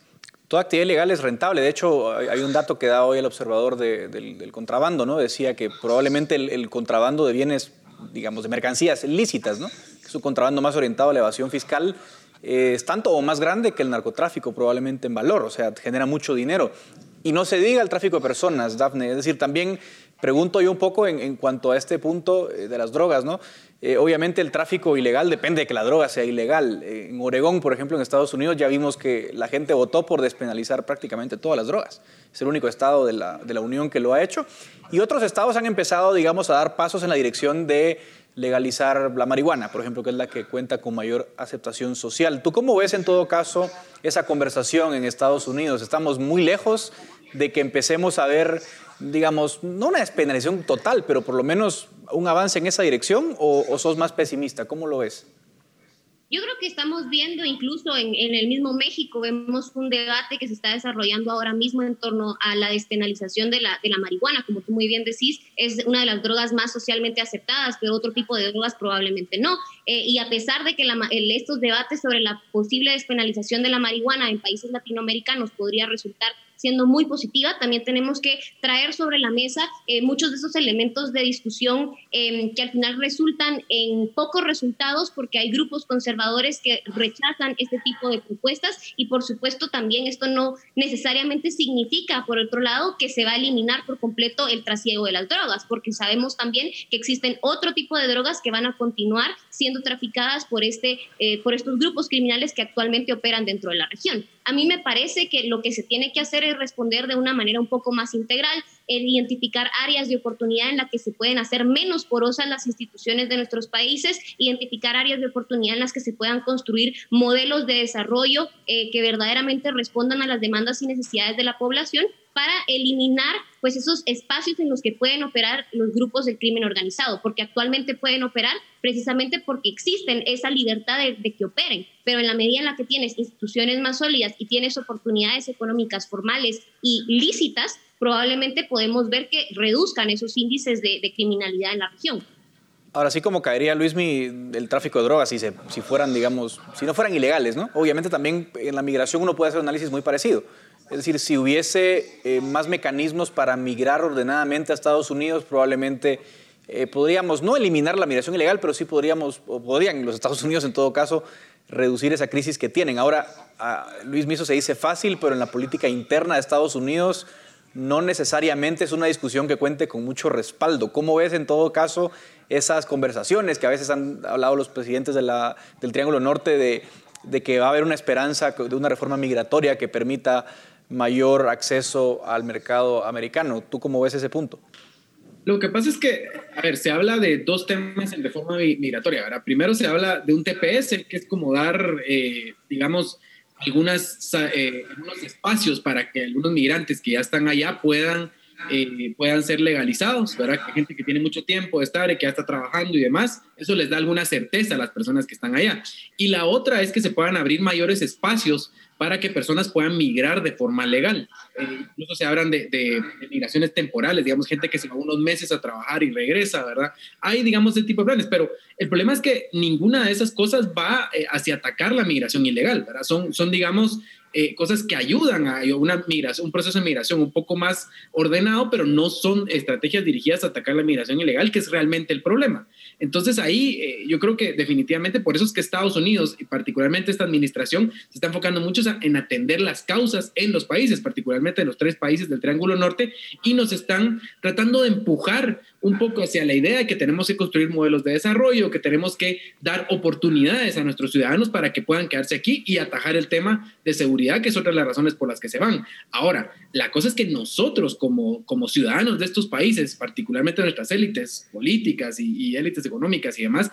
Toda actividad ilegal es rentable. De hecho, hay un dato que da hoy el observador del, contrabando, ¿no? Decía que probablemente el, el contrabando de bienes digamos, de mercancías lícitas, ¿no? Es un contrabando más orientado a la evasión fiscal, eh, es tanto o más grande que el narcotráfico probablemente en valor, o sea, genera mucho dinero. Y no se diga el tráfico de personas, Dafne, es decir, también pregunto yo un poco en, cuanto a este punto eh, de las drogas, ¿no? Eh, obviamente el tráfico ilegal depende de que la droga sea ilegal. en Oregón, por ejemplo, en Estados Unidos, ya vimos que la gente votó por despenalizar prácticamente todas las drogas. Es el único estado de la, de la Unión que lo ha hecho. Y otros estados han empezado, digamos, a dar pasos en la dirección de legalizar la marihuana, por ejemplo, que es la que cuenta con mayor aceptación social. ¿Tú cómo ves en todo caso esa conversación en Estados Unidos? ¿Estamos muy lejos de que empecemos a ver, digamos, no una despenalización total, pero por lo menos un avance en esa dirección o, sos más pesimista? ¿Cómo lo ves? Yo creo que estamos viendo incluso en, el mismo México, vemos un debate que se está desarrollando ahora mismo en torno a la despenalización de la, de la marihuana, como tú muy bien decís, es una de las drogas más socialmente aceptadas, pero otro tipo de drogas probablemente no. Eh, y a pesar de que estos debates sobre la posible despenalización de la marihuana en países latinoamericanos podría resultar siendo muy positiva, también tenemos que traer sobre la mesa eh, muchos de esos elementos de discusión em, que al final resultan en pocos resultados porque hay grupos conservadores que rechazan este tipo de propuestas y por supuesto también esto no necesariamente significa, por otro lado, que se va a eliminar por completo el trasiego de las drogas, porque sabemos también que existen otro tipo de drogas que van a continuar siendo traficadas por, este, eh, por estos grupos criminales que actualmente operan dentro de la región. A mí me parece que lo que se tiene que hacer es responder de una manera un poco más integral, identificar áreas de oportunidad en las que se pueden hacer menos porosas las instituciones de nuestros países, identificar áreas de oportunidad en las que se puedan construir modelos de desarrollo eh, que verdaderamente respondan a las demandas y necesidades de la población para eliminar pues esos espacios en los que pueden operar los grupos del crimen organizado, porque actualmente pueden operar precisamente porque existen esa libertad de, de, que operen, pero en la medida en la que tienes instituciones más sólidas y tienes oportunidades económicas formales y lícitas, probablemente podemos ver que reduzcan esos índices de, de criminalidad en la región. Ahora sí como caería, Luismi, el tráfico de drogas si, se, si fueran, digamos, si no fueran ilegales, ¿no? Obviamente también en la migración uno puede hacer un análisis muy parecido. Es decir, si hubiese eh, más mecanismos para migrar ordenadamente a Estados Unidos, probablemente eh, podríamos no eliminar la migración ilegal, pero sí podríamos, o podrían los Estados Unidos en todo caso, reducir esa crisis que tienen. Ahora, Luis Miso se dice fácil, pero en la política interna de Estados Unidos no necesariamente es una discusión que cuente con mucho respaldo. ¿Cómo ves en todo caso esas conversaciones que a veces han hablado los presidentes del Triángulo Norte de que va a haber una esperanza de una reforma migratoria que permita mayor acceso al mercado americano. ¿Tú cómo ves ese punto? Lo que pasa es que, a ver, se habla de dos temas en reforma migratoria. Primero se habla de un TPS, que es como dar, eh, digamos, algunas, eh, algunos espacios para que algunos migrantes que ya están allá puedan eh, puedan ser legalizados, ¿verdad? Que gente que tiene mucho tiempo de estar y que ya está trabajando y demás, eso les da alguna certeza a las personas que están allá. Y la otra es que se puedan abrir mayores espacios para que personas puedan migrar de forma legal. Eh, incluso se hablan de, de, migraciones temporales, digamos, gente que se va unos meses a trabajar y regresa, ¿verdad? Hay, digamos, ese tipo de planes, pero el problema es que ninguna de esas cosas va eh, hacia atacar la migración ilegal, ¿verdad? Son, son digamos, eh, cosas que ayudan a una migración, un proceso de migración un poco más ordenado, pero no son estrategias dirigidas a atacar la migración ilegal, que es realmente el problema. Entonces ahí eh, yo creo que definitivamente por eso es que Estados Unidos y particularmente esta administración se está enfocando mucho en atender las causas en los países, particularmente en los tres países del Triángulo Norte, y nos están tratando de empujar un poco hacia la idea de que tenemos que construir modelos de desarrollo, que tenemos que dar oportunidades a nuestros ciudadanos para que puedan quedarse aquí y atajar el tema de seguridad, que es otra de las razones por las que se van. Ahora, la cosa es que nosotros como, como ciudadanos de estos países, particularmente nuestras élites políticas y, élites económicas y demás,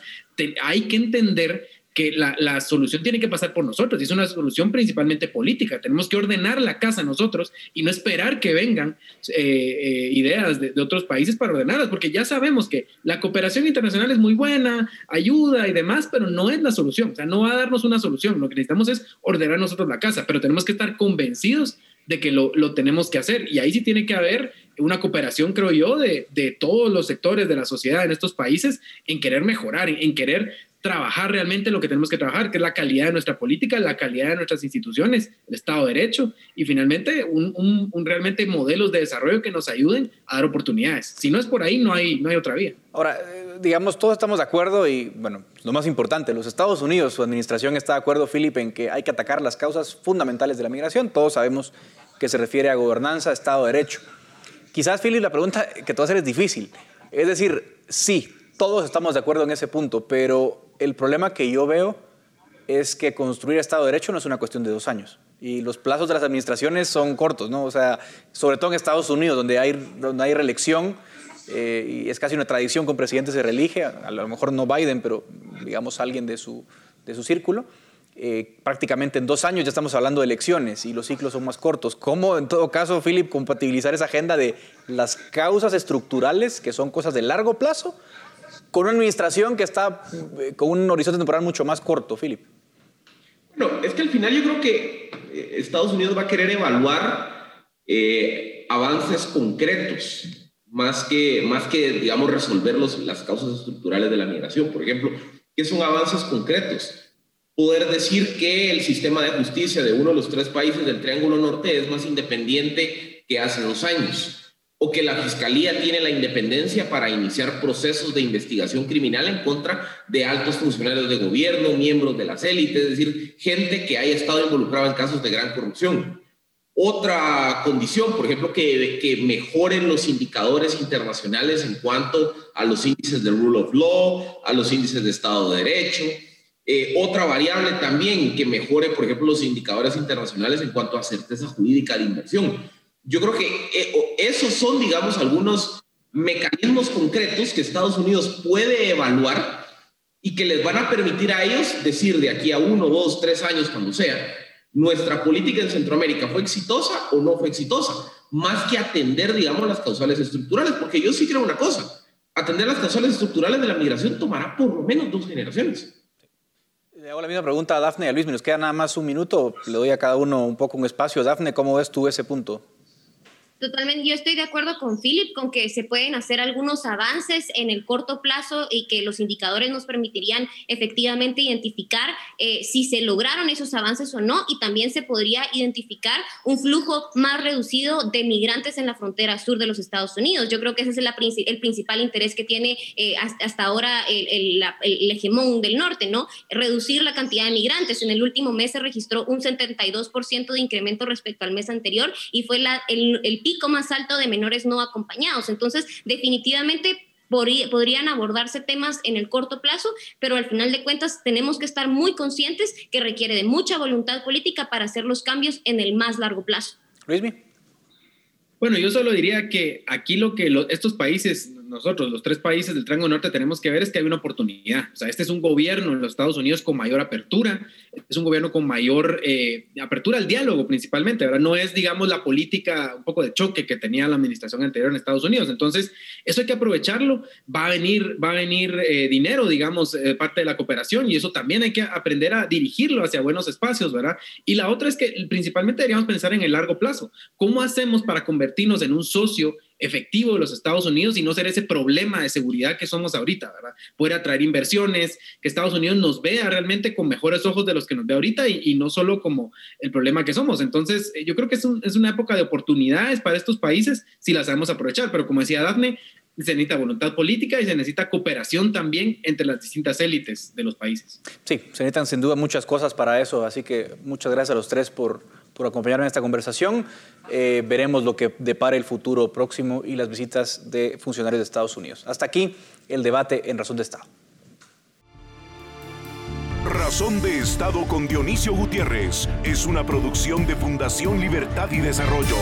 hay que entender que la, solución tiene que pasar por nosotros y es una solución principalmente política. Tenemos que ordenar la casa nosotros y no esperar que vengan eh, eh, ideas de, otros países para ordenarlas, porque ya sabemos que la cooperación internacional es muy buena, ayuda y demás, pero no es la solución. O sea, no va a darnos una solución. Lo que necesitamos es ordenar nosotros la casa, pero tenemos que estar convencidos de que lo, tenemos que hacer. Y ahí sí tiene que haber una cooperación, creo yo, de, todos los sectores de la sociedad en estos países en querer mejorar, en querer trabajar realmente lo que tenemos que trabajar, que es la calidad de nuestra política, la calidad de nuestras instituciones, el Estado de Derecho y finalmente un, realmente modelos de desarrollo que nos ayuden a dar oportunidades. Si no es por ahí, no hay, no hay otra vía. Ahora, eh, digamos, todos estamos de acuerdo y, bueno, lo más importante, los Estados Unidos, su administración está de acuerdo, Philip, en que hay que atacar las causas fundamentales de la migración. Todos sabemos que se refiere a gobernanza, Estado de Derecho. Quizás, Philip, la pregunta que te voy a hacer es difícil. Es decir, sí, todos estamos de acuerdo en ese punto, pero el problema que yo veo es que construir Estado de Derecho no es una cuestión de dos años. Y los plazos de las administraciones son cortos, ¿no? O sea, sobre todo en Estados Unidos, donde hay, donde hay reelección, eh, y es casi una tradición que un presidente se reelige, a lo mejor no Biden, pero digamos alguien de su, de su círculo. Eh, prácticamente en dos años ya estamos hablando de elecciones y los ciclos son más cortos. ¿Cómo, en todo caso, Philip, compatibilizar esa agenda de las causas estructurales, que son cosas de largo plazo, con una administración que está eh, con un horizonte temporal mucho más corto, Philip? Bueno, es que al final yo creo que eh, Estados Unidos va a querer evaluar eh, avances concretos, más que, más que, digamos, resolver los, las causas estructurales de la migración. Por ejemplo, ¿qué son avances concretos? Poder decir que el sistema de justicia de uno de los tres países del Triángulo Norte es más independiente que hace dos años o que la Fiscalía tiene la independencia para iniciar procesos de investigación criminal en contra de altos funcionarios de gobierno, miembros de las élites, es decir, gente que haya estado involucrada en casos de gran corrupción. Otra condición, por ejemplo, que, mejoren los indicadores internacionales en cuanto a los índices de rule of law, a los índices de Estado de Derecho. Eh, otra variable también que mejore, por ejemplo, los indicadores internacionales en cuanto a certeza jurídica de inversión yo creo que eh, esos son, digamos, algunos mecanismos concretos que Estados Unidos puede evaluar y que les van a permitir a ellos decir de aquí a uno, dos, tres años, cuando sea, nuestra política en Centroamérica fue exitosa o no fue exitosa, más que atender, digamos, las causales estructurales, porque yo sí creo una cosa, atender las causales estructurales de la migración tomará por lo menos dos generaciones. Le hago la misma pregunta a Dafne y a Luis, nos queda nada más un minuto, le doy a cada uno un poco un espacio. Dafne, ¿cómo ves tú ese punto? Totalmente, yo estoy de acuerdo con Philip, con que se pueden hacer algunos avances en el corto plazo y que los indicadores nos permitirían efectivamente identificar eh, si se lograron esos avances o no y también se podría identificar un flujo más reducido de migrantes en la frontera sur de los Estados Unidos. Yo creo que ese es el, principal interés que tiene eh, hasta, ahora el, el, hegemón del norte, ¿no? Reducir la cantidad de migrantes. En el último mes se registró un 72% de incremento respecto al mes anterior y fue la, el, el pico más alto de menores no acompañados. Entonces, definitivamente podrían abordarse temas en el corto plazo, pero al final de cuentas tenemos que estar muy conscientes que requiere de mucha voluntad política para hacer los cambios en el más largo plazo. Luismi. Bueno, yo solo diría que aquí lo que estos países nosotros, los tres países del Triángulo Norte, tenemos que ver es que hay una oportunidad. O sea, este es un gobierno en los Estados Unidos con mayor apertura, es un gobierno con mayor eh, apertura al diálogo principalmente, ¿verdad? No es, digamos, la política un poco de choque que tenía la administración anterior en Estados Unidos. Entonces, eso hay que aprovecharlo. Va a venir, va a venir eh, dinero, digamos, de parte de la cooperación y eso también hay que aprender a dirigirlo hacia buenos espacios, ¿verdad? Y la otra es que principalmente deberíamos pensar en el largo plazo. ¿Cómo hacemos para convertirnos en un socio efectivo de los Estados Unidos y no ser ese problema de seguridad que somos ahorita, ¿verdad? Poder atraer inversiones, que Estados Unidos nos vea realmente con mejores ojos de los que nos ve ahorita y, no solo como el problema que somos. Entonces, eh, yo creo que es, es, una época de oportunidades para estos países si las sabemos aprovechar, pero como decía Daphne, se necesita voluntad política y se necesita cooperación también entre las distintas élites de los países. Sí, se necesitan sin duda muchas cosas para eso, así que muchas gracias a los tres por, por acompañarme en esta conversación. Eh, veremos lo que depara el futuro próximo y las visitas de funcionarios de Estados Unidos. Hasta aquí el debate en Razón de Estado. Razón de Estado con Dionisio Gutiérrez es una producción de Fundación Libertad y Desarrollo.